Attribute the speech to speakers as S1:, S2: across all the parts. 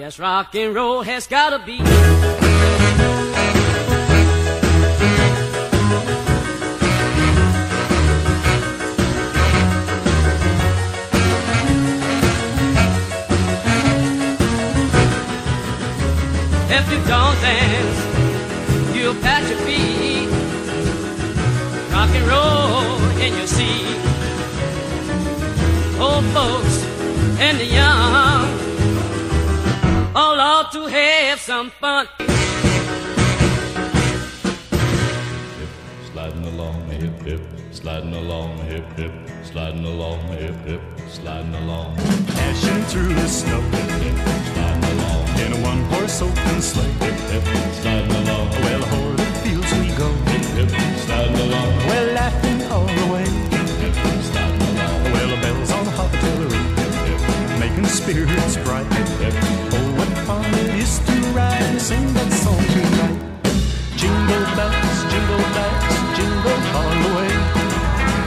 S1: Yes, rock and roll has gotta be. If you don't dance, you'll pat your feet. Rock and roll in your seat. Old folks and the young ought to have some fun.
S2: Hip, Sliding along, hip hip, sliding along, hip hip, sliding along, hip hip, sliding along,
S3: Dashing through the snow.
S2: Hip, hip, sliding along,
S3: in a one horse open sleigh.
S2: hip hip, sliding along,
S3: Well, o'er the fields we go.
S2: hip hip, sliding along,
S3: Well, laughing all the way.
S2: hip hip, sliding along,
S3: Well, the bells on the hospitillery making spirits bright.
S2: hip
S3: sing that song tonight. Jingle bells, jingle bells, jingle all the way.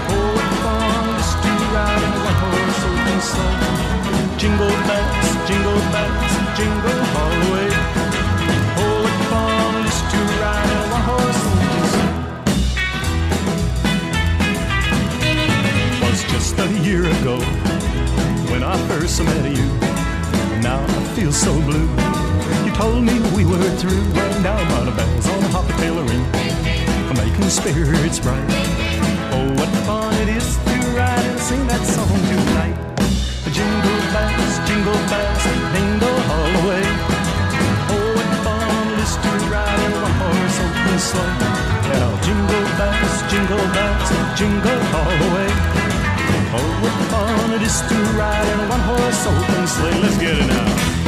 S3: Oh, what fun is to ride in a horse open sleigh. Jingle bells, jingle bells, jingle all the way. Oh, what fun is to ride in a. Was just a year ago when I first met you. Now I feel so blue. You told me we were through, and now my bells on Hoppy tailoring, making spirits bright. Oh, what fun it is to ride and sing that song tonight. Jingle bells, jingle bells, jingle all the way. Oh, what fun it is to ride in a horse open sleigh. Now jingle bells, jingle bells, jingle all the way. To ride in a one horse open sleigh. Let's get it now.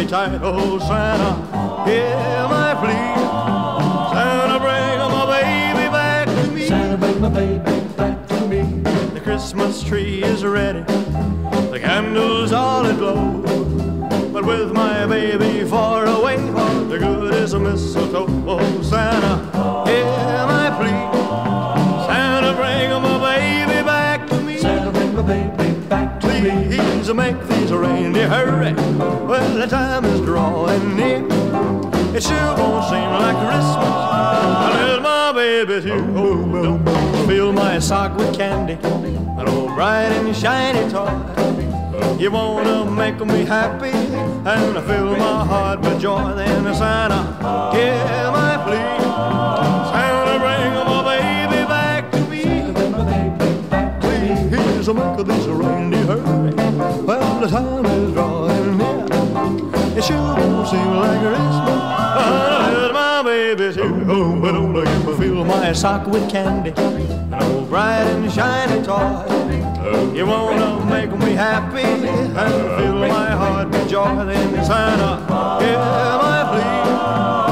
S4: Me tight. Oh, Santa, hear my plea. Santa, bring my baby back to me. Santa, bring my baby back to me. The Christmas tree is ready. The candles all aglow. But with my baby far away, all the good is a mistletoe. Oh, Santa, hear my plea. Santa, bring my baby back to me. Santa, bring my baby back to me. Please make these reindeer hurry. Well, the time is drawing near. It sure won't seem like Christmas unless my baby's here. Oh, don't fill my sock with candy, an old bright and shiny toy. You wanna make me happy and fill my heart with joy. Then Santa, hear my plea. Santa, bring my baby back to me. Please make this reindeer the time is drawing near. It sure won't seem like Christmas unless my baby's here. Oh, but don't let me fill my sock with candy, an old bright and shiny toy. You wanna make me happy and fill my heart with joy. Then Santa, hear my plea.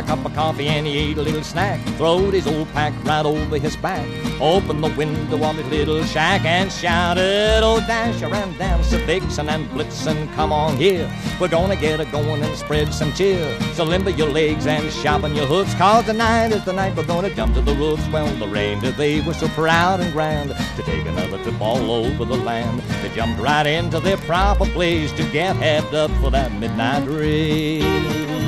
S5: A cup of coffee and he ate a little snack. Throwed his old pack right over his back. Opened the window of his little shack and shouted, Oh, Dasher and Dancer, Vixen and Blitzen, come on here. We're gonna get a going and spread some cheer. So limber your legs and sharpen your hooves, cause tonight is the night we're gonna jump to the roofs. Well, the reindeer, they were so proud and grand to take another trip all over the land. They jumped right into their proper place to get hepped up for that midnight race.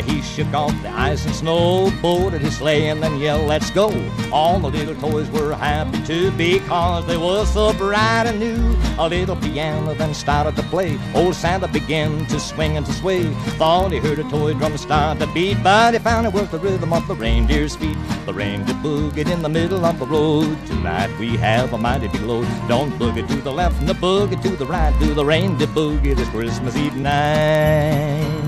S5: He shook off the ice and snow, boarded his sleigh and then yelled, let's go. All the little toys were happy too because they were so bright and new. A little piano then started to play. Old Santa began to swing and to sway. Thought he heard a toy drum start to beat, but he found it was the rhythm of the reindeer's feet. The reindeer boogied in the middle of the road. Tonight we have a mighty big load. Don't boogie to the left and the boogie to the right. Do the reindeer boogie this Christmas Eve night.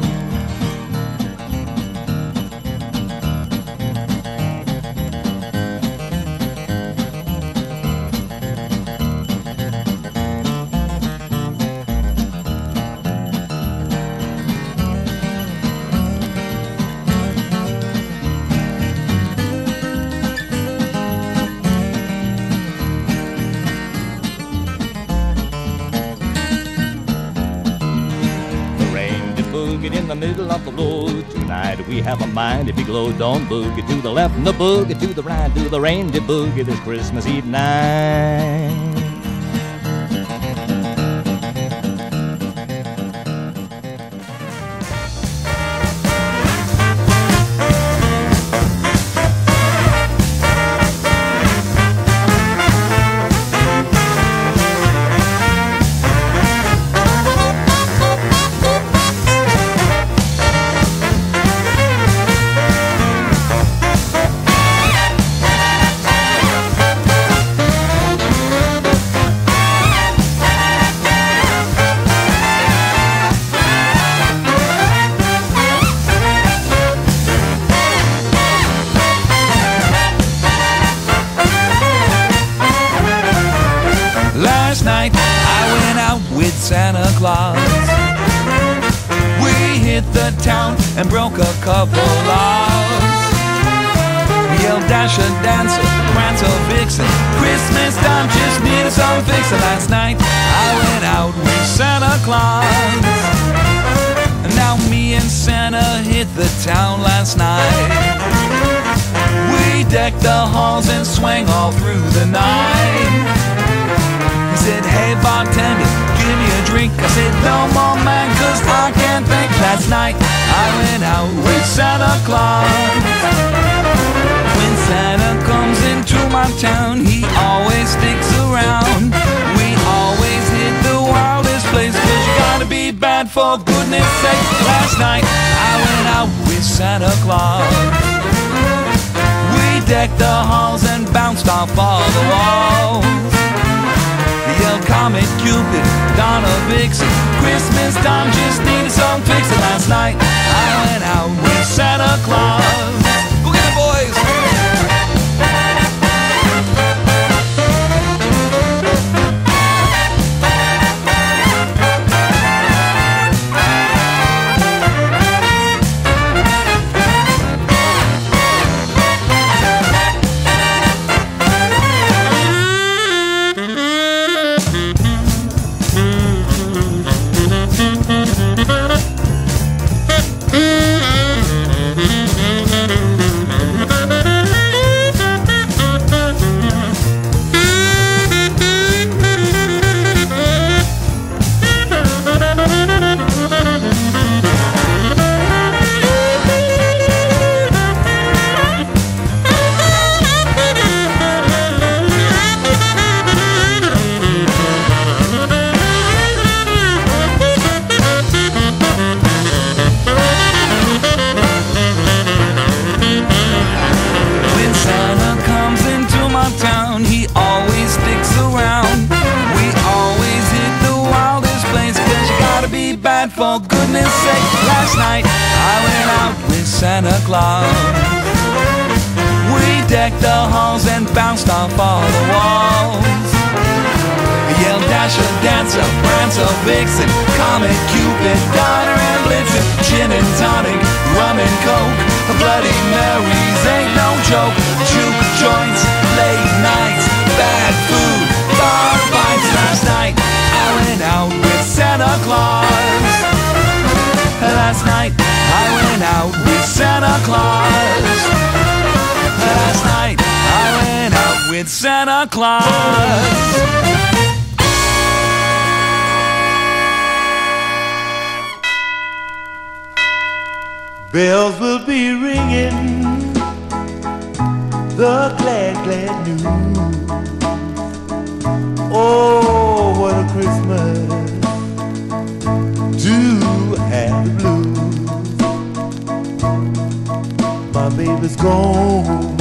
S5: Don't boogie to the left and the boogie to the right. Do the reindeer boogie this Christmas Eve night.
S6: For goodness sake. Last night I went out with Santa Claus. We decked the halls and bounced off all the walls. Yelled Comet Cupid, Donner Vixen. Christmas time just needed some fixing. Last night I went out with Santa Claus. With Santa Claus.
S7: Bells will be ringing the glad, glad news. Oh, what a Christmas to have the blues. My baby's gone.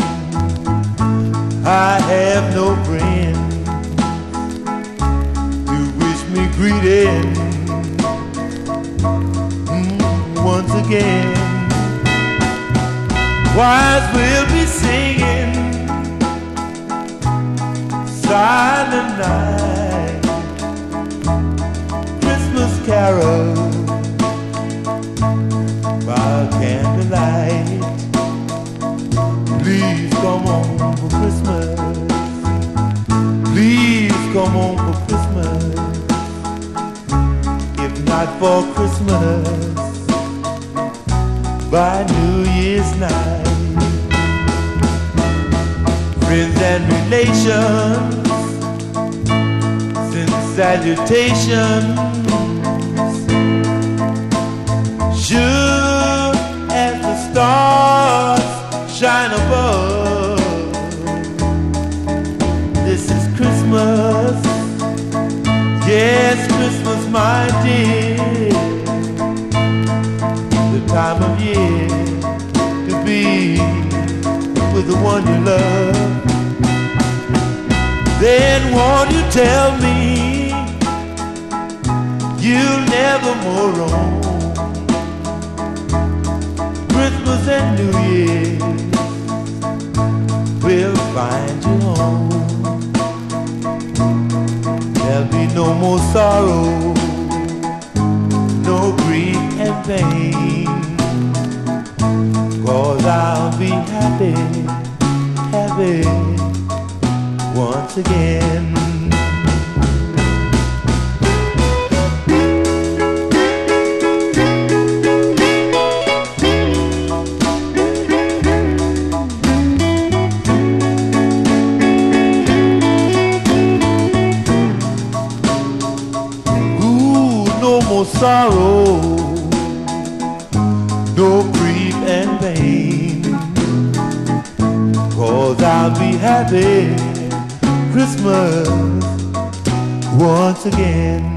S7: I have no friend to wish me greeting mm, once again. Choirs will be singing Silent Night Christmas carols by candlelight Please home for Christmas Please come home for Christmas If not for Christmas by New Year's night. Friends and relations send salutations. Sure as the stars the one you love. Then won't you tell me you'll never more roam Christmas and New Year will find you home.
S8: There'll be no more sorrow, no grief and pain. Cause I'll be happy baby once again. Ooh, no more sorrow, no I'll be happy Christmas once again.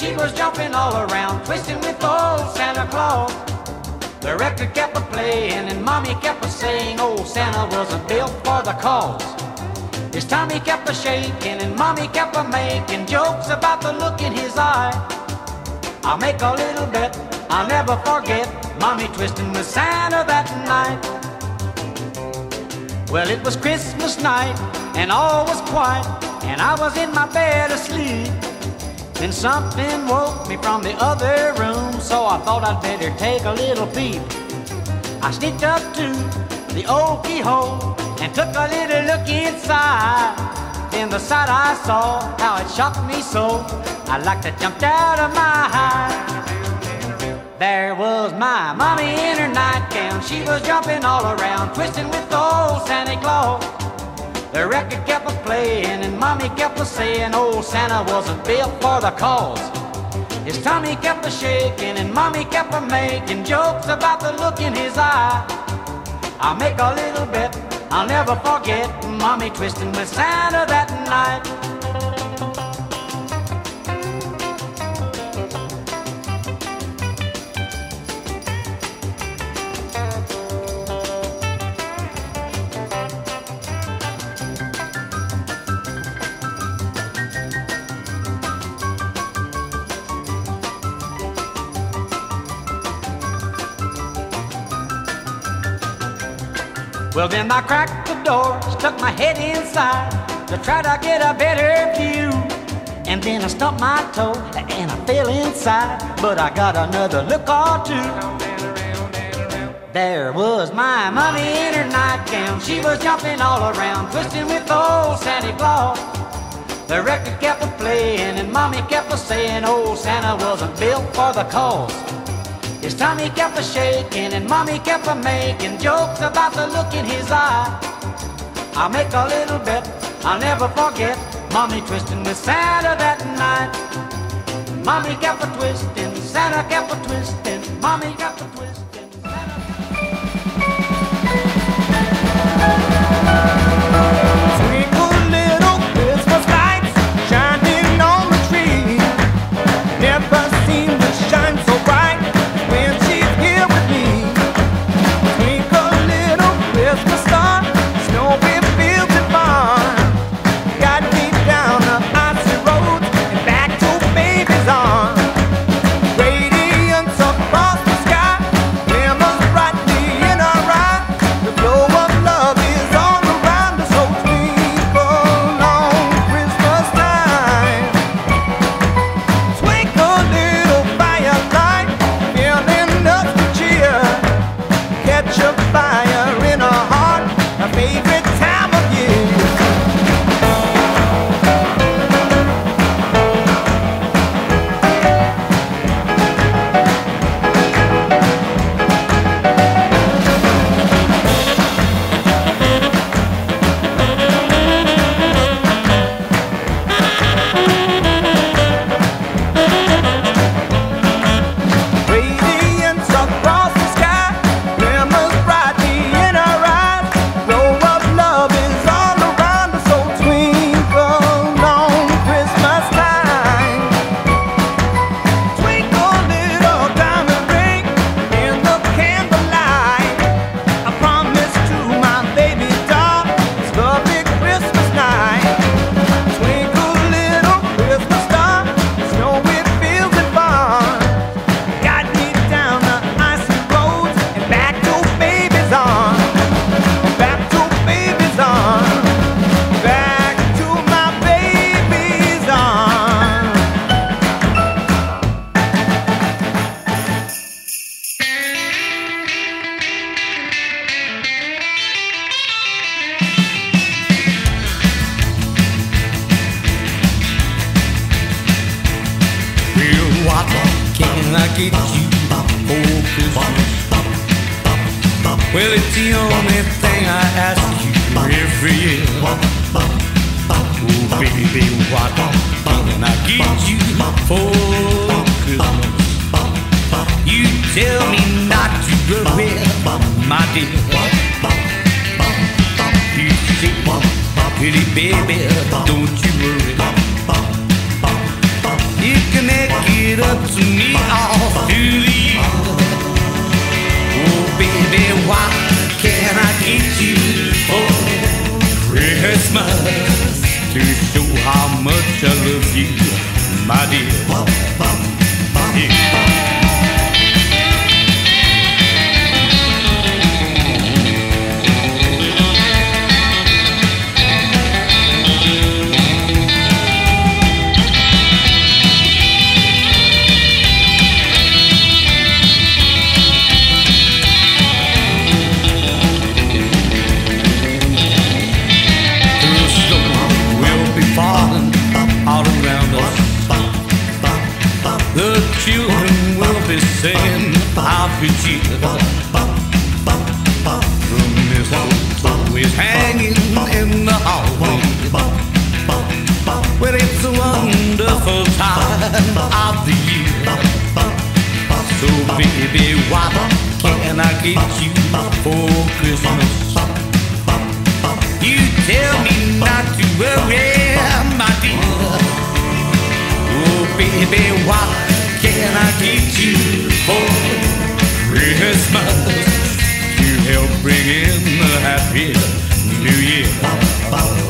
S9: she was jumping all around, twisting with old Santa Claus. The record kept a playing and mommy kept a saying old Santa wasn't built for the cause. His tummy kept a shaking and mommy kept a making jokes about the look in his eye. I'll make a little bet, I'll never forget mommy twisting with Santa that night. Well, it was Christmas night and all was quiet and I was in my bed asleep. Then something woke me from the other room, so I thought I'd better take a little peep. I sneaked up to the old keyhole and took a little look inside. Then the sight I saw, how it shocked me so, I like to jumped out of my hide. There was my mommy in her nightgown. She was jumping all around, twisting with old Santa Claus. The record kept a playing, and mommy kept a saying, Old Santa wasn't built for the cause. His tummy kept a shaking, and mommy kept a making jokes about the look in his eye. I'll make a little bet, I'll never forget mommy twisting with Santa that night. Well, then I cracked the door, stuck my head inside to try to get a better view. And then I stumped my toe and I fell inside, but I got another look or two. There was my mommy in her nightgown. She was jumping all around, twisting with old Santa Claus. The record kept a playing, and mommy kept a saying, Old Santa wasn't built for the cause. His tummy kept a shaking and mommy kept a making jokes about the look in his eye. I'll make a little bet, I'll never forget mommy twisting with Santa that night. Mommy kept a twisting, Santa kept a twisting, mommy kept a twisting.
S10: Baby,
S11: what can I get you for Christmas? To help bring in the happy new year.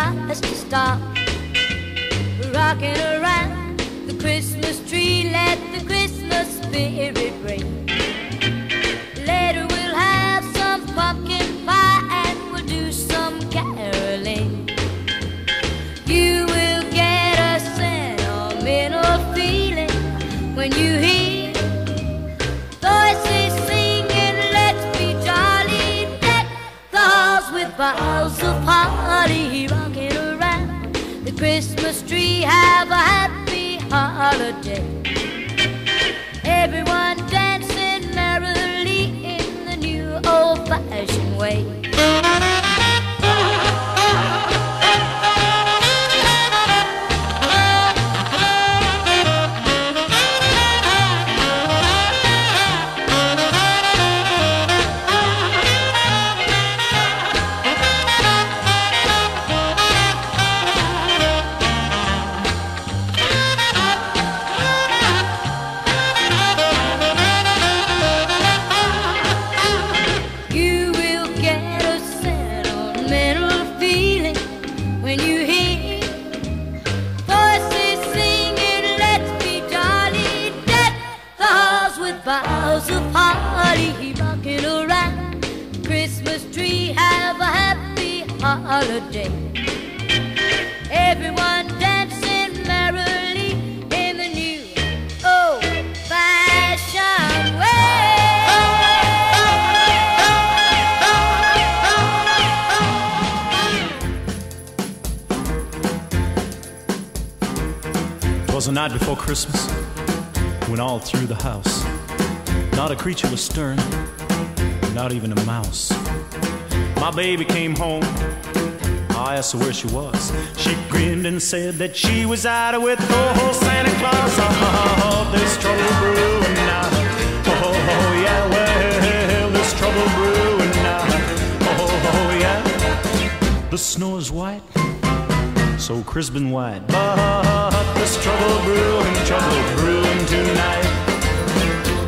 S12: Tries to stop. Rocking around the Christmas tree, let the Christmas spirit ring. Christmas tree. Have a happy holiday.
S3: Twas the night before Christmas, when all through the house, not a creature was stirring, not even a mouse. My baby came home. I asked her where she was. She grinned and said that she was out with oh Santa Claus. Uh-huh, oh, there's trouble brewing now. Oh, oh, oh yeah, well, there's trouble brewing now. Oh oh, oh, oh yeah. The snow is white, so crisp and white. There's trouble brewing, trouble brewing tonight.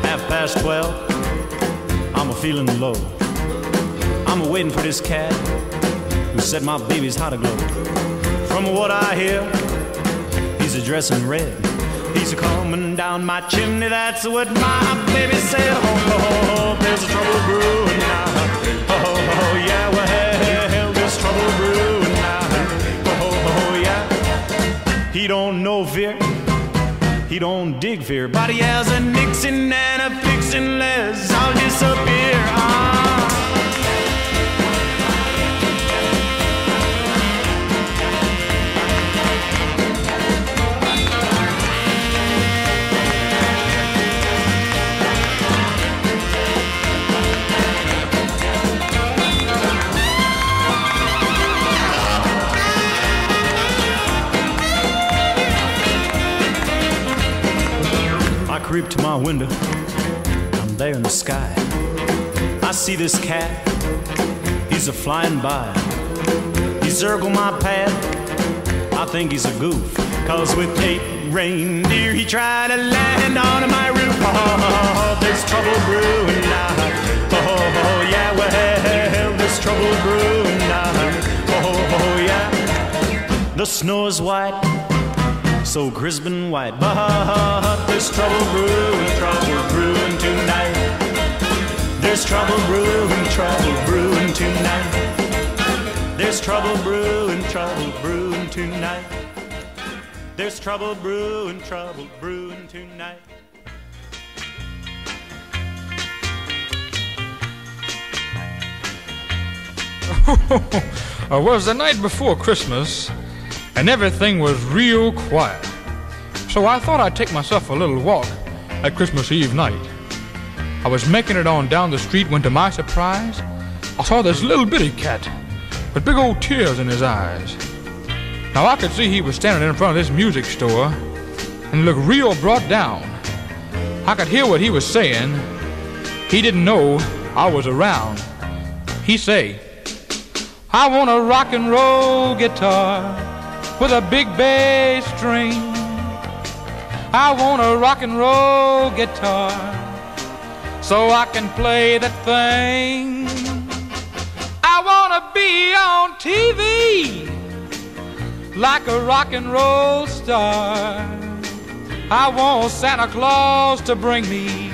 S3: Half past twelve, I'm a feeling low. I'm a waiting for this cat who set my baby's heart aglow. From what I hear, he's a dressing red. He's a coming down my chimney, that's what my baby said. Oh, oh, oh, oh there's trouble brewing now. Oh, oh, oh, yeah, well, He don't know fear, he don't dig fear, he has a Nixon and a fixin' les. I'll disappear. Creep to my window. I'm there in the sky. I see this cat. He's a flying by. He circled my path. I think he's a goof. Cause with eight reindeer, he tried to land on my roof. Oh, oh, oh, oh there's trouble brewing now. Oh, yeah, well, there's trouble brewing now. Oh, yeah. The snow is white so crisp and white. But there's trouble brewing, trouble brewing tonight. There's trouble brewing, trouble brewing tonight. There's trouble brewing, trouble brewing tonight. There's trouble brewing, trouble brewing tonight.
S13: Oh, it was the night before Christmas, and everything was real quiet. So I thought I'd take myself a little walk at Christmas Eve night. I was making it on down the street when, to my surprise, I saw this little bitty cat with big old tears in his eyes. Now I could see he was standing in front of this music store and he looked real brought down. I could hear what he was saying. He didn't know I was around. He say, I want a rock and roll guitar with a big bass string. I want a rock and roll guitar so I can play that thing. I want to be on TV like a rock and roll star. I want Santa Claus to bring me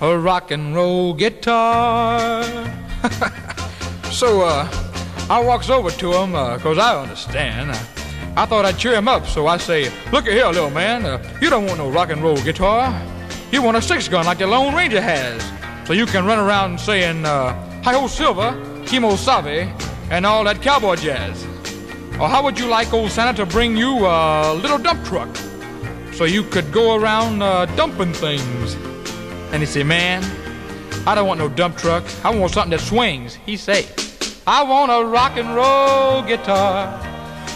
S13: a rock and roll guitar. so uh, I walks over to him because I understand. I, I thought I'd cheer him up, so I say, "Look at here, little man. Uh, you don't want no rock and roll guitar. You want a six gun like the Lone Ranger has, so you can run around saying uh, "Hi ho, Silver, Kimo Sabe," and all that cowboy jazz. Or how would you like old Santa to bring you a little dump truck, so you could go around uh, dumping things? And he say, "Man, I don't want no dump truck. I want something that swings." He say, "I want a rock and roll guitar."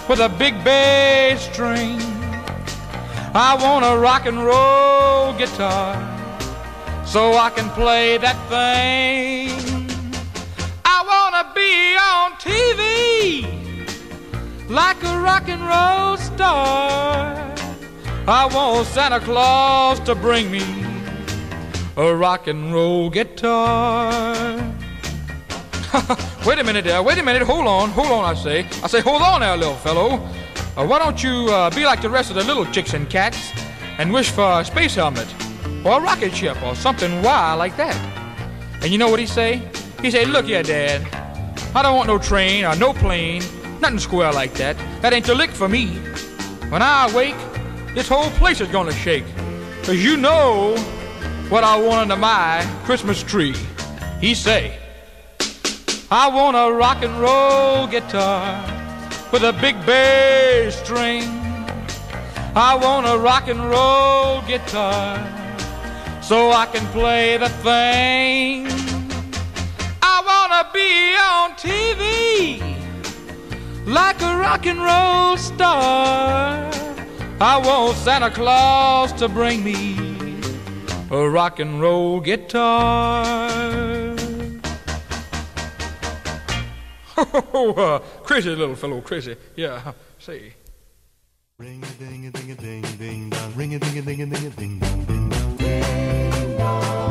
S13: with a big bass string. I want a rock and roll guitar so I can play that thing. I want to be on TV like a rock and roll star. I want Santa Claus to bring me a rock and roll guitar. wait a minute there, wait a minute, hold on, hold on, I say. I say, hold on there, little fellow. Uh, why don't you uh, be like the rest of the little chicks and cats and wish for a space helmet or a rocket ship or something wild like that? And you know what he say? He say, look here, Dad, I don't want no train or no plane, nothing square like that. That ain't the lick for me. When I awake, this whole place is gonna shake. Cause you know what I want under my Christmas tree. He say, I want a rock and roll guitar with a big bass string. I want a rock and roll guitar so I can play the thing. I want to be on TV like a rock and roll star. I want Santa Claus to bring me a rock and roll guitar. Oh, uh, crazy little fellow, crazy. Yeah, see.
S14: Ring a ding a ding a ding ding dong. Ring a ding a ding a ding a ding dong ding dong.
S10: five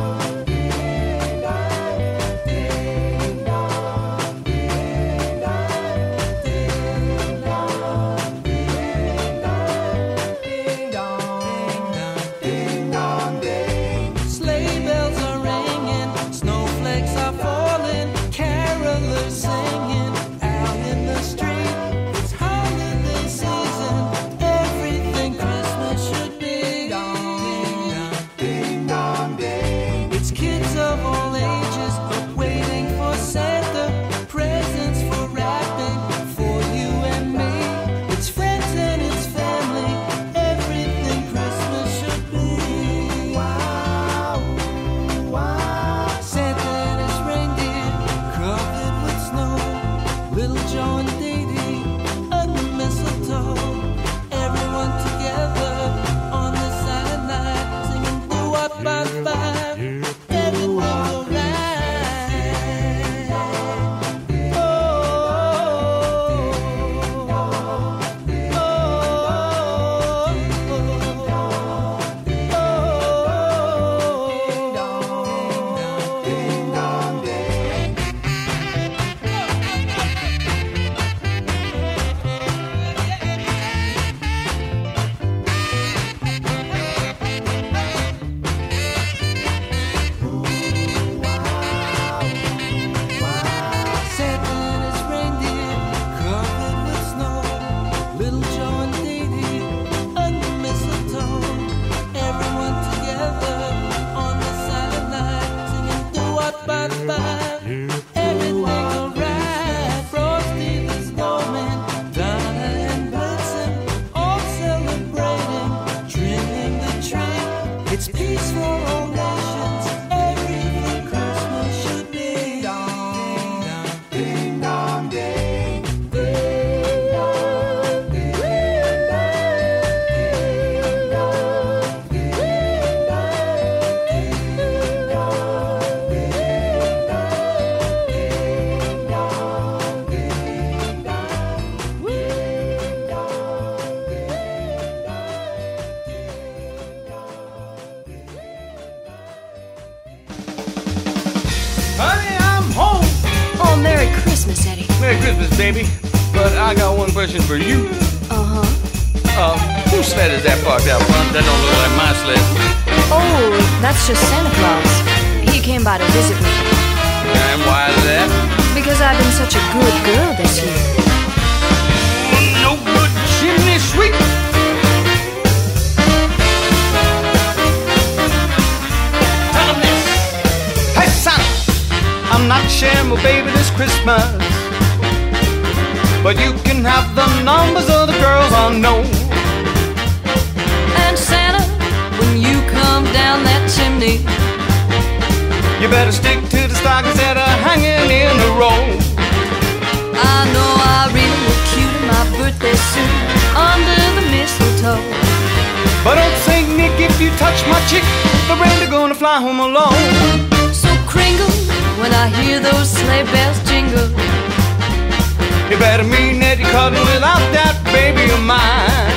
S11: better you're cuddling without that baby of mine.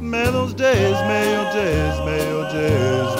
S14: May
S11: those days, may your days, may your days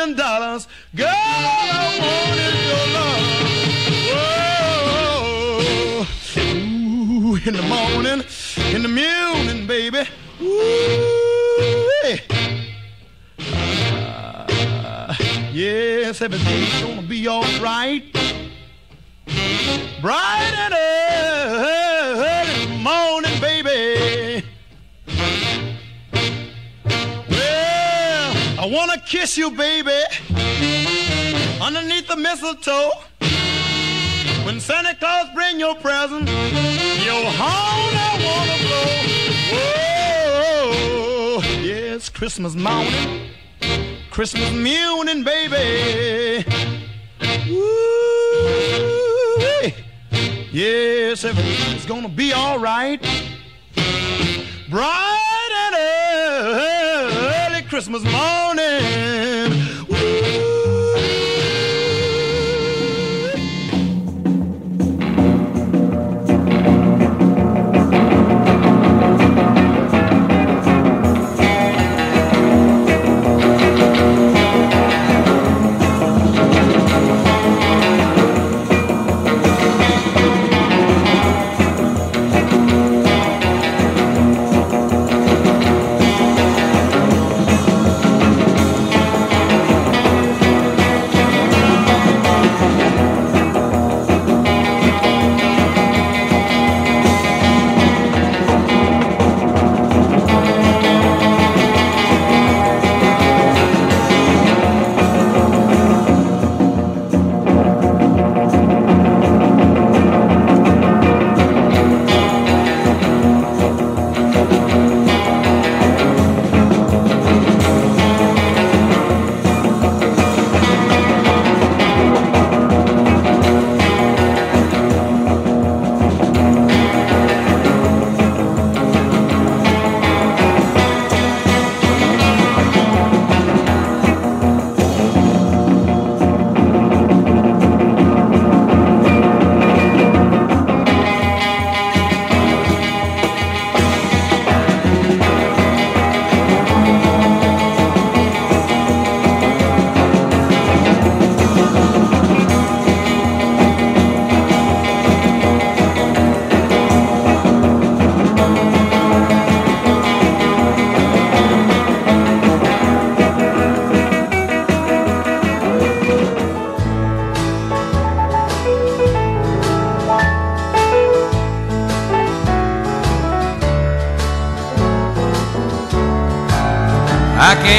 S4: million dollars. Girl, I wanted your love. Whoa. Ooh, in the morning, in the morning, baby. Ooh, hey. uh, yes, everything's gonna be alright. Bright and early. kiss you, baby, underneath the mistletoe. When Santa Claus bring your present, your horn I wanna blow. Whoa, yeah, Christmas morning, Christmas morning, baby. Yes, everything's gonna be all right. Bright Christmas morning.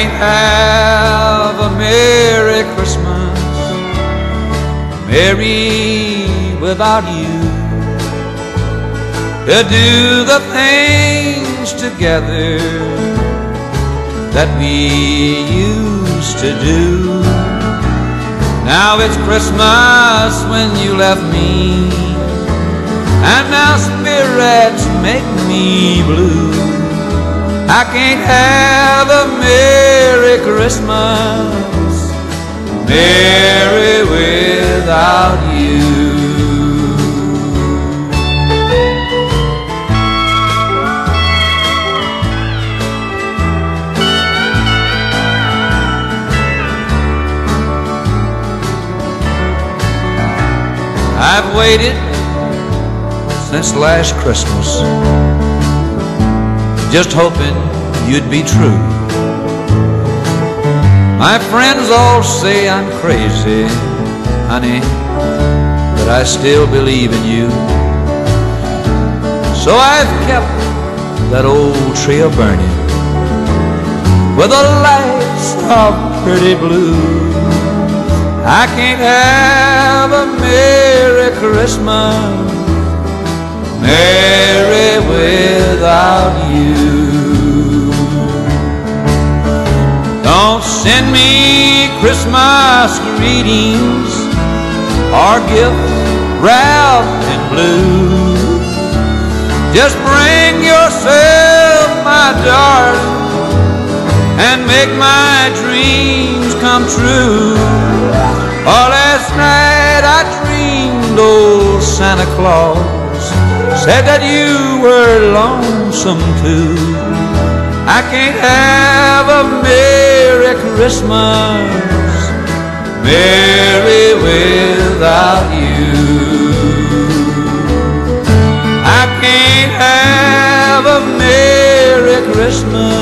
S6: Have a Merry Christmas, Merry without you. To do the things together that we used to do. Now it's Christmas when you left me, and now spirits make me blue. I can't have a Merry Christmas, Merry without you. I've waited since last Christmas, just hoping you'd be true. My friends all say I'm crazy, honey, but I still believe in you. So I've kept that old tree a burning with the lights of pretty blue. I can't have a Merry Christmas, Merry without you. Don't send me Christmas greetings or gifts wrapped in blue. Just bring yourself, my darling, and make my dreams come true. Oh, last night I dreamed old Santa Claus said that you were lonesome too. I can't have a Merry Christmas, Merry without you. I can't have a Merry Christmas,